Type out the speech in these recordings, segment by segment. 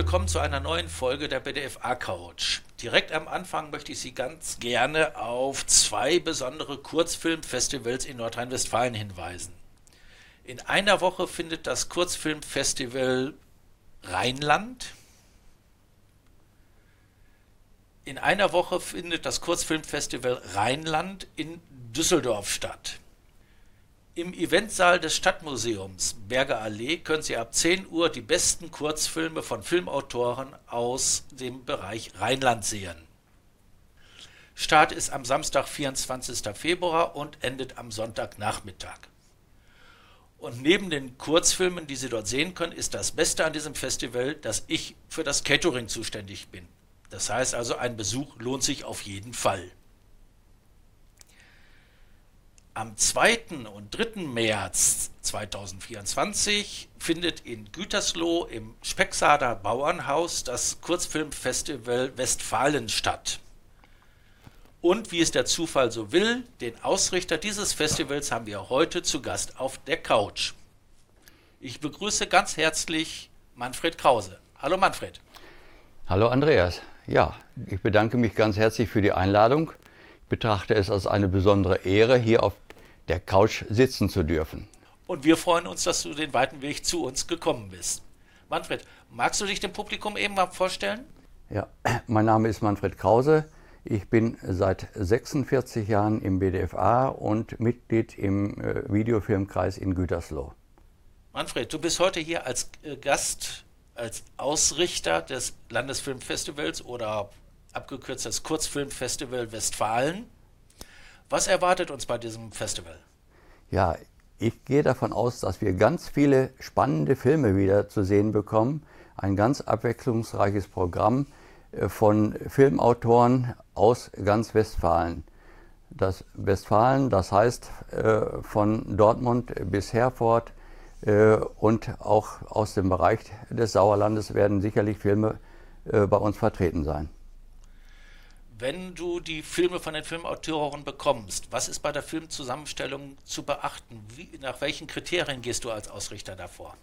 Willkommen zu einer neuen Folge der BDFA Couch. Direkt am Anfang möchte ich Sie ganz gerne auf zwei besondere Kurzfilmfestivals in Nordrhein-Westfalen hinweisen. In einer Woche findet das Kurzfilmfestival Rheinland. In einer Woche findet das Kurzfilmfestival Rheinland in Düsseldorf statt. Im Eventsaal des Stadtmuseums Berger Allee können Sie ab 10 Uhr die besten Kurzfilme von Filmautoren aus dem Bereich Rheinland sehen. Start ist am Samstag, 24. Februar und endet am Sonntagnachmittag. Und neben den Kurzfilmen, die Sie dort sehen können, ist das Beste an diesem Festival, dass ich für das Catering zuständig bin. Das heißt also, ein Besuch lohnt sich auf jeden Fall. Am 2. und 3. März 2024 findet in Gütersloh im Specksader Bauernhaus das Kurzfilmfestival Westfalen statt. Und wie es der Zufall so will, den Ausrichter dieses Festivals haben wir heute zu Gast auf der Couch. Ich begrüße ganz herzlich Manfred Krause. Hallo Manfred. Hallo Andreas. Ja, ich bedanke mich ganz herzlich für die Einladung. Ich betrachte es als eine besondere Ehre, hier auf der Couch sitzen zu dürfen. Und wir freuen uns, dass du den weiten Weg zu uns gekommen bist. Manfred, magst du dich dem Publikum eben mal vorstellen? Ja, mein Name ist Manfred Krause. Ich bin seit 46 Jahren im BDFA und Mitglied im äh, Videofilmkreis in Gütersloh. Manfred, du bist heute hier als äh, Gast, als Ausrichter des Landesfilmfestivals oder abgekürzt das Kurzfilmfestival Westfalen. Was erwartet uns bei diesem Festival? Ja, ich gehe davon aus, dass wir ganz viele spannende Filme wieder zu sehen bekommen. Ein ganz abwechslungsreiches Programm äh, von Filmautoren aus ganz Westfalen. Das Westfalen, das heißt äh, von Dortmund bis Herford äh, und auch aus dem Bereich des Sauerlandes werden sicherlich Filme bei uns vertreten sein wenn du die Filme von den Filmautoren bekommst, was ist bei der Filmzusammenstellung zu beachten? Wie, nach welchen Kriterien gehst du als Ausrichter davor?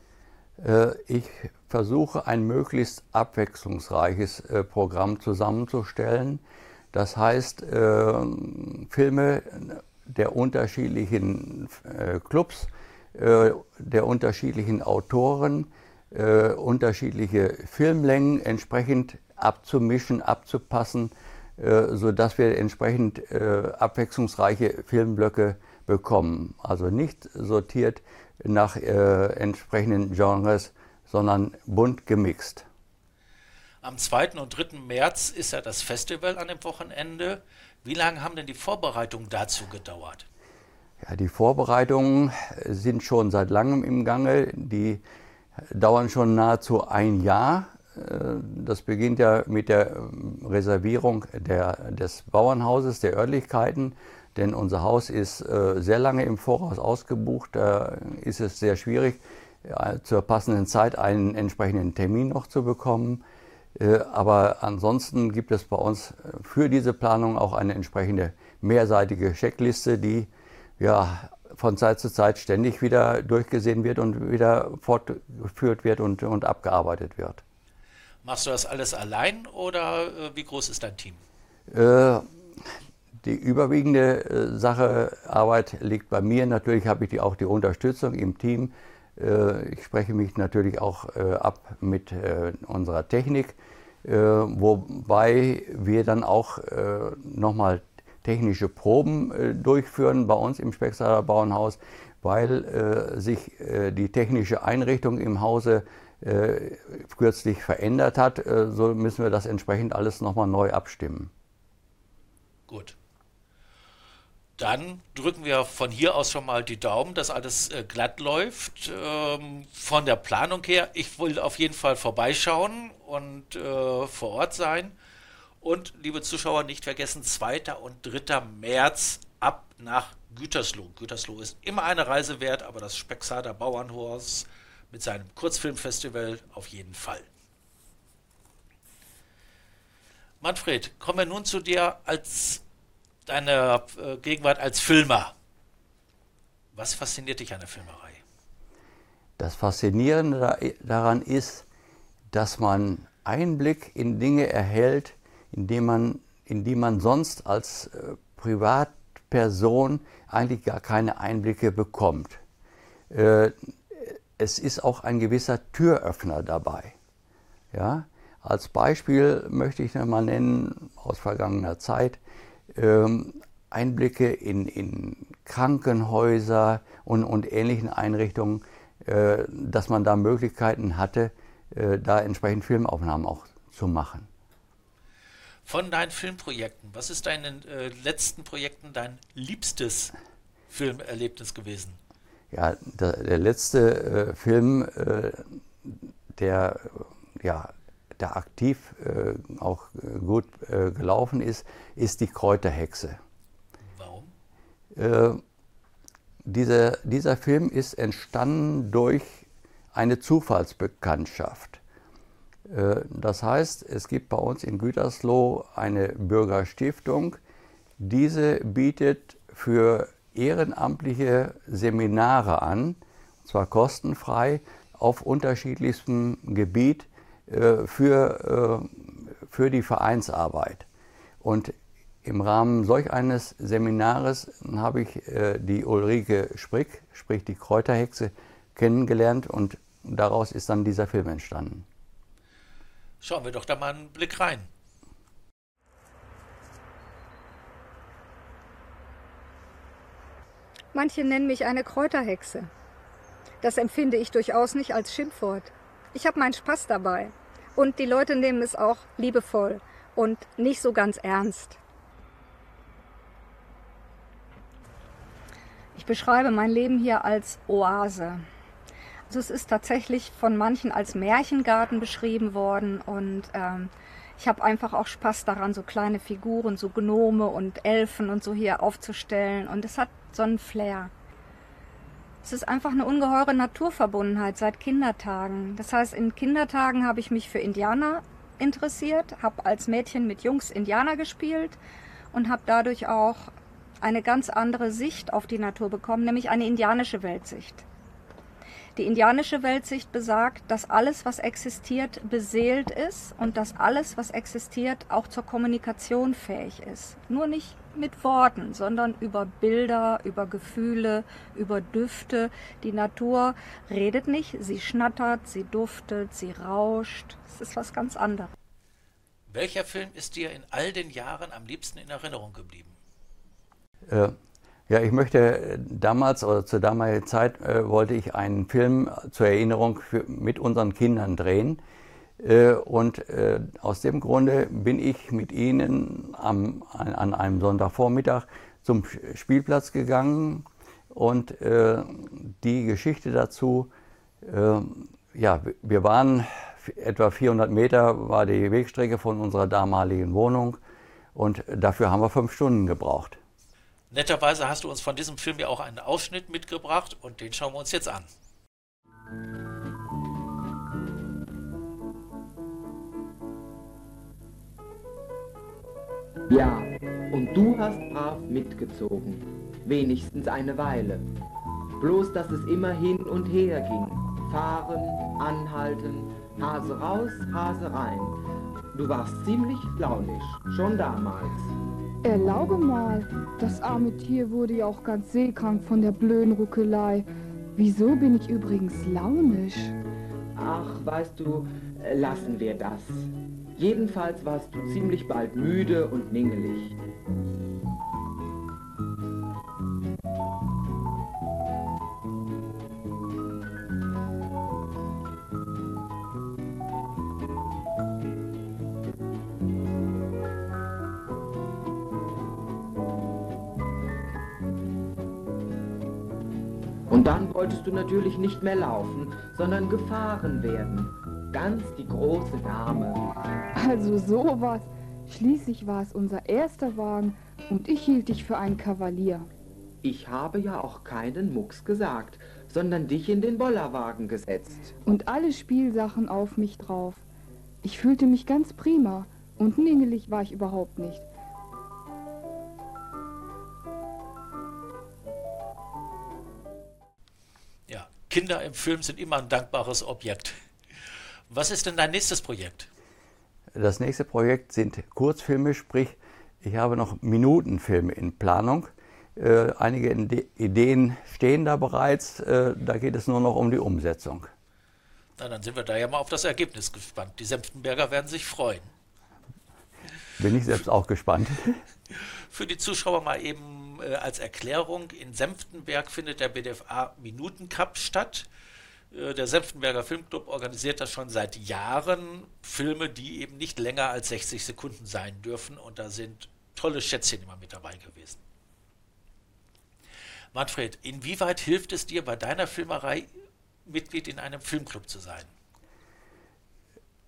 Äh, ich versuche ein möglichst abwechslungsreiches äh, Programm zusammenzustellen. Das heißt, äh, Filme der unterschiedlichen Clubs, der unterschiedlichen Autoren, unterschiedliche Filmlängen entsprechend abzumischen, abzupassen sodass wir entsprechend äh, abwechslungsreiche Filmblöcke bekommen. Also nicht sortiert nach äh, entsprechenden Genres, sondern bunt gemixt. Am 2. und 3. März ist ja das Festival an dem Wochenende. Wie lange haben denn die Vorbereitungen dazu gedauert? Ja, die Vorbereitungen sind schon seit langem im Gange. Die dauern schon nahezu ein Jahr. Äh, das beginnt ja mit der ähm, Reservierung der, des Bauernhauses, der Örtlichkeiten, denn unser Haus ist äh, sehr lange im Voraus ausgebucht. Da ist es sehr schwierig, zur passenden Zeit einen entsprechenden Termin noch zu bekommen. Äh, aber ansonsten gibt es bei uns für diese Planung auch eine entsprechende mehrseitige Checkliste, die ja von Zeit zu Zeit ständig wieder durchgesehen wird und wieder fortgeführt wird und, und abgearbeitet wird. Machst du das alles allein oder äh, wie groß ist dein Team? Äh, die überwiegende äh, Sache, Arbeit liegt bei mir. Natürlich habe ich die, auch die Unterstützung im Team. Äh, ich spreche mich natürlich auch äh, ab mit äh, unserer Technik, wobei wir dann auch nochmal technische Proben durchführen bei uns im Specksaler Bauernhaus, weil sich die technische Einrichtung im Hause äh, kürzlich verändert hat, äh, so müssen wir das entsprechend alles nochmal neu abstimmen. Gut. Dann drücken wir von hier aus schon mal die Daumen, dass alles äh, glatt läuft. Ähm, von der Planung her, ich will auf jeden Fall vorbeischauen und äh, vor Ort sein. Und liebe Zuschauer, nicht vergessen, 2. und 3. März ab nach Gütersloh. Gütersloh ist immer eine Reise wert, aber das Specksader Bauernhaus mit seinem Kurzfilmfestival auf jeden Fall. Manfred, kommen wir nun zu dir als deiner äh, Gegenwart als Filmer. Was fasziniert dich an der Filmerei? Das Faszinierende daran ist dass man Einblick in Dinge erhält, in die man, in die man sonst als äh, Privatperson eigentlich gar keine Einblicke bekommt. Äh, es ist auch ein gewisser Türöffner dabei. Ja? Als Beispiel möchte ich mal nennen aus vergangener Zeit ähm, Einblicke in, in Krankenhäuser und, und ähnlichen Einrichtungen, äh, dass man da Möglichkeiten hatte, äh, da entsprechend Filmaufnahmen auch zu machen. Von deinen Filmprojekten, was ist deinen äh, letzten Projekten dein liebstes Filmerlebnis gewesen? Ja, der, der letzte äh, Film, äh, der ja, der aktiv äh, auch gut äh, gelaufen ist, ist die Kräuterhexe. Warum? Äh, dieser, dieser Film ist entstanden durch eine Zufallsbekanntschaft. Äh, das heißt, es gibt bei uns in Gütersloh eine Bürgerstiftung. Diese bietet für ehrenamtliche Seminare an, und zwar kostenfrei, auf unterschiedlichstem Gebiet äh, für, äh, für die Vereinsarbeit. Und im Rahmen solch eines Seminares habe ich die Ulrike Sprick, sprich die Kräuterhexe, kennengelernt und daraus ist dann dieser Film entstanden. Schauen wir doch da mal einen Blick rein. Manche nennen mich eine Kräuterhexe. Das empfinde ich durchaus nicht als Schimpfwort. Ich habe meinen Spaß dabei. Und die Leute nehmen es auch liebevoll und nicht so ganz ernst. Ich beschreibe mein Leben hier als Oase. Also es ist tatsächlich von manchen als Märchengarten beschrieben worden und ähm, ich habe einfach auch Spaß daran, so kleine Figuren, so Gnome und Elfen und so hier aufzustellen und es hat so einen Flair. Es ist einfach eine ungeheure Naturverbundenheit seit Kindertagen. Das heißt, in Kindertagen habe ich mich für Indianer interessiert, habe als Mädchen mit Jungs Indianer gespielt und habe dadurch auch eine ganz andere Sicht auf die Natur bekommen, nämlich eine indianische Weltsicht. Die indianische Weltsicht besagt, dass alles, was existiert, beseelt ist und dass alles, was existiert, auch zur Kommunikation fähig ist. Nur nicht mit Worten, sondern über Bilder, über Gefühle, über Düfte. Die Natur redet nicht, sie schnattert, sie duftet, sie rauscht. Es ist was ganz anderes. Welcher Film ist dir in all den Jahren am liebsten in Erinnerung geblieben? Äh, ja, ich möchte damals oder zur damaligen Zeit äh, wollte ich einen Film zur Erinnerung für, mit unseren Kindern drehen. Äh, und äh, aus dem Grunde bin ich mit ihnen am, an, einem Sonntagvormittag zum Spielplatz gegangen und äh, die Geschichte dazu, ja, wir waren etwa 400 Meter war die Wegstrecke von unserer damaligen Wohnung und dafür haben wir fünf Stunden gebraucht. Netterweise hast du uns von diesem Film ja auch einen Ausschnitt mitgebracht und den schauen wir uns jetzt an. Ja, und du hast brav mitgezogen, wenigstens eine Weile. Bloß, dass es immer hin und her ging. Fahren, anhalten, Hase raus, Hase rein. Du warst ziemlich launisch, schon damals. Erlaube mal, das arme Tier wurde ja auch ganz seekrank von der blöden Ruckelei. Wieso bin ich übrigens launisch? Ach, weißt du, lassen wir das. Jedenfalls warst du ziemlich bald müde und ningelig. dann wolltest du natürlich nicht mehr laufen, sondern gefahren werden. Ganz die große Dame. Also sowas. Schließlich war es unser erster Wagen und ich hielt dich für einen Kavalier. Ich habe ja auch keinen Mucks gesagt, sondern dich in den Bollerwagen gesetzt. Und alle Spielsachen auf mich drauf. Ich fühlte mich ganz prima und ningelig war ich überhaupt nicht. Kinder im Film sind immer ein dankbares Objekt. Was ist denn dein nächstes Projekt? Das nächste Projekt sind Kurzfilme, sprich, ich habe noch Minutenfilme in Planung. Äh, einige Ideen stehen da bereits, äh, da geht es nur noch um die Umsetzung. Na, dann sind wir da ja mal auf das Ergebnis gespannt. Die Senftenberger werden sich freuen. Bin ich selbst auch gespannt. Für die Zuschauer mal eben äh, als Erklärung: In Senftenberg findet der BDFA Minutencup statt. Äh, der Senftenberger Filmclub organisiert das schon seit Jahren. Filme, die eben nicht länger als 60 Sekunden sein dürfen. Und da sind tolle Schätzchen immer mit dabei gewesen. Manfred, inwieweit hilft es dir bei deiner Filmerei, Mitglied in einem Filmclub zu sein?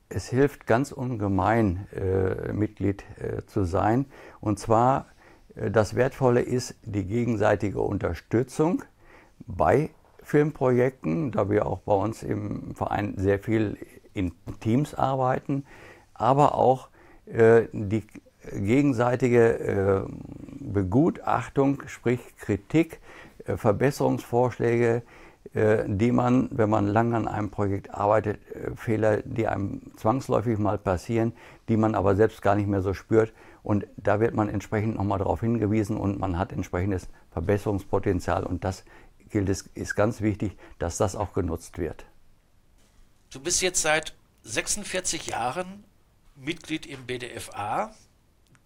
Es hilft ganz ungemein, äh, Mitglied äh, zu sein. Und zwar, äh, das Wertvolle ist die gegenseitige Unterstützung bei Filmprojekten, da wir auch bei uns im Verein sehr viel in Teams arbeiten, aber auch äh, die gegenseitige äh, Begutachtung, sprich Kritik, äh, Verbesserungsvorschläge, äh, die man, wenn man lange an einem Projekt arbeitet, äh, Fehler, die einem zwangsläufig mal passieren, die man aber selbst gar nicht mehr so spürt. Und da wird man entsprechend nochmal darauf hingewiesen und man hat entsprechendes Verbesserungspotenzial. Und das gilt es, ist ganz wichtig, dass das auch genutzt wird. Du bist jetzt seit 46 Jahren Mitglied im BDFA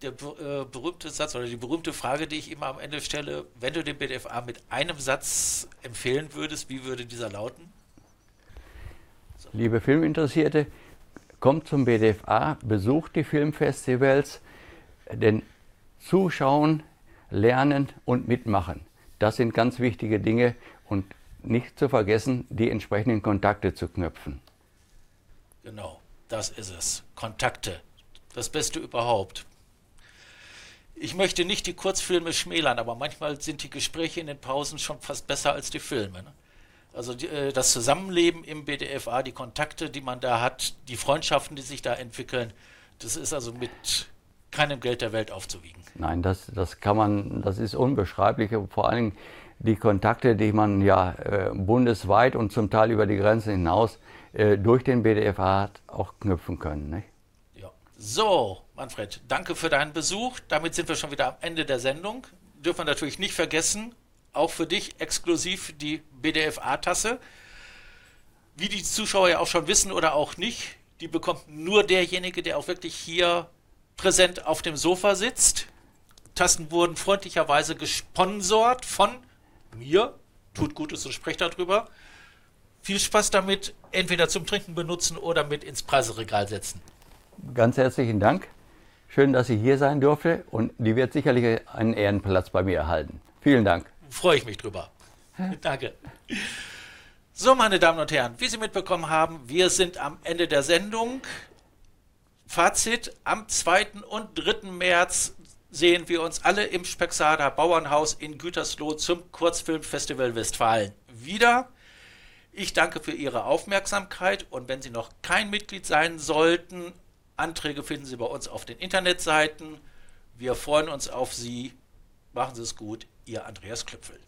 der äh, berühmte Satz oder die berühmte Frage, die ich immer am Ende stelle, wenn du den BDFA mit einem Satz empfehlen würdest, wie würde dieser lauten? So. Liebe Filminteressierte, kommt zum BDFA, besucht die Filmfestivals, denn Zuschauen, Lernen und Mitmachen, das sind ganz wichtige Dinge und nicht zu vergessen, die entsprechenden Kontakte zu knüpfen. Genau, das ist es. Kontakte. Das Beste überhaupt ich möchte nicht die Kurzfilme schmälern, aber manchmal sind die Gespräche in den Pausen schon fast besser als die Filme. Ne? Also die, äh, das Zusammenleben im BDFA, die Kontakte, die man da hat, die Freundschaften, die sich da entwickeln, das ist also mit keinem Geld der Welt aufzuwiegen. Nein, das, das kann man, das ist unbeschreiblich. Vor allem die Kontakte, die man ja äh, bundesweit und zum Teil über die Grenzen hinaus äh, durch den BDFA hat, auch knüpfen können. Nicht? Ja. So, Manfred, danke für deinen Besuch. Damit sind wir schon wieder am Ende der Sendung. Dürfen wir natürlich nicht vergessen, auch für dich exklusiv die BDFA-Tasse. Wie die Zuschauer ja auch schon wissen oder auch nicht, die bekommt nur derjenige, der auch wirklich hier präsent auf dem Sofa sitzt. Tassen wurden freundlicherweise gesponsert von mir. Tut Gutes und sprecht darüber. Viel Spaß damit, entweder zum Trinken benutzen oder mit ins Preiseregal setzen. Ganz herzlichen Dank. Schön, dass sie hier sein durfte und die wird sicherlich einen Ehrenplatz bei mir erhalten. Vielen Dank. Freue ich mich drüber. Danke. So, meine Damen und Herren, wie Sie mitbekommen haben, wir sind am Ende der Sendung. Fazit, am 2. und 3. März sehen wir uns alle im Spexader Bauernhaus in Gütersloh zum Kurzfilmfestival Westfalen wieder. Ich danke für Ihre Aufmerksamkeit und wenn Sie noch kein Mitglied sein sollten, Anträge finden Sie bei uns auf den Internetseiten. Wir freuen uns auf Sie. Machen Sie es gut, Ihr Andreas Klüpfel.